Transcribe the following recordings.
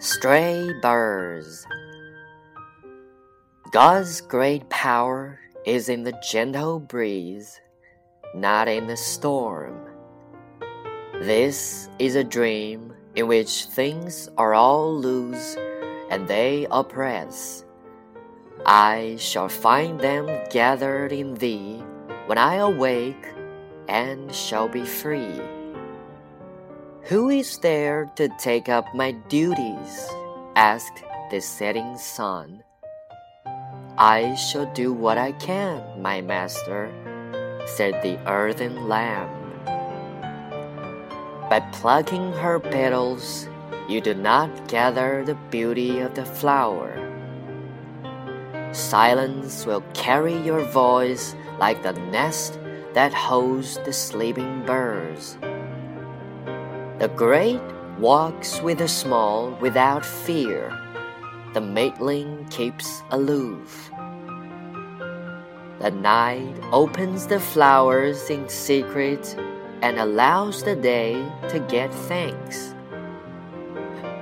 Stray birds. God's great power is in the gentle breeze, not in the storm. This is a dream in which things are all loose and they oppress. I shall find them gathered in thee when I awake and shall be free. Who is there to take up my duties? asked the setting sun. I shall do what I can, my master, said the earthen lamb. By plucking her petals, you do not gather the beauty of the flower. Silence will carry your voice like the nest that holds the sleeping birds. The great walks with the small without fear. The maidling keeps aloof. The night opens the flowers in secret and allows the day to get thanks.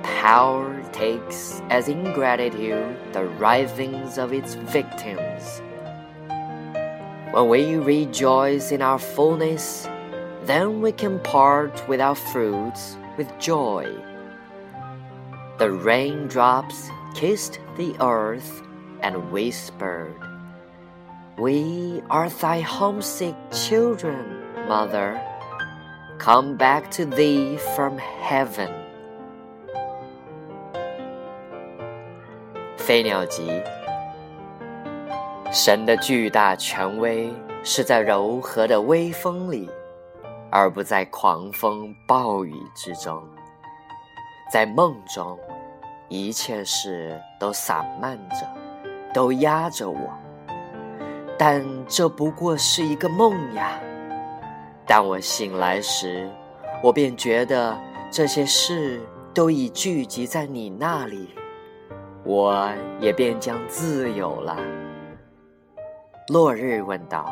Power takes as ingratitude the writhings of its victims. When we rejoice in our fullness, then we can part with our fruits with joy. The raindrops kissed the earth and whispered, We are thy homesick children, mother. Come back to thee from heaven. 飞鸟集，神的巨大权威是在柔和的微风里。而不在狂风暴雨之中，在梦中，一切事都散漫着，都压着我。但这不过是一个梦呀！当我醒来时，我便觉得这些事都已聚集在你那里，我也便将自由了。落日问道。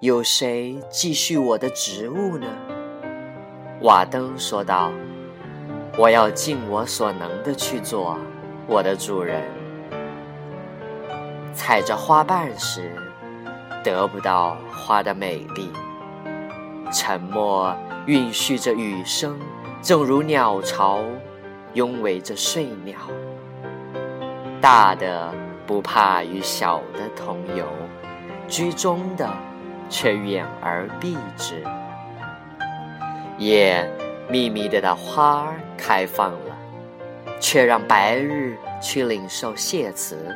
有谁继续我的职务呢？瓦登说道：“我要尽我所能的去做，我的主人。采着花瓣时，得不到花的美丽；沉默蕴蓄着雨声，正如鸟巢拥围着睡鸟。大的不怕与小的同游，居中的。”却远而避之。夜秘密的的花儿开放了，却让白日去领受谢词。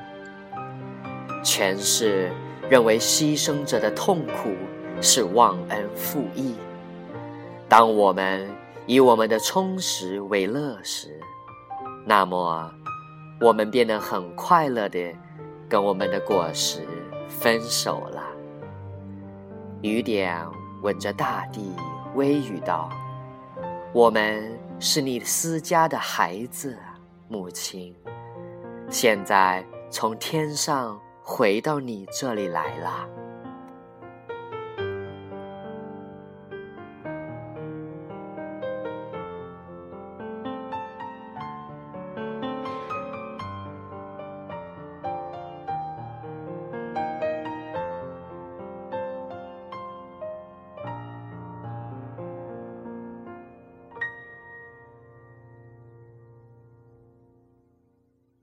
权势认为牺牲者的痛苦是忘恩负义。当我们以我们的充实为乐时，那么我们便能很快乐的跟我们的果实分手了。雨点吻着大地，微语道：“我们是你私家的孩子，母亲。现在从天上回到你这里来了。”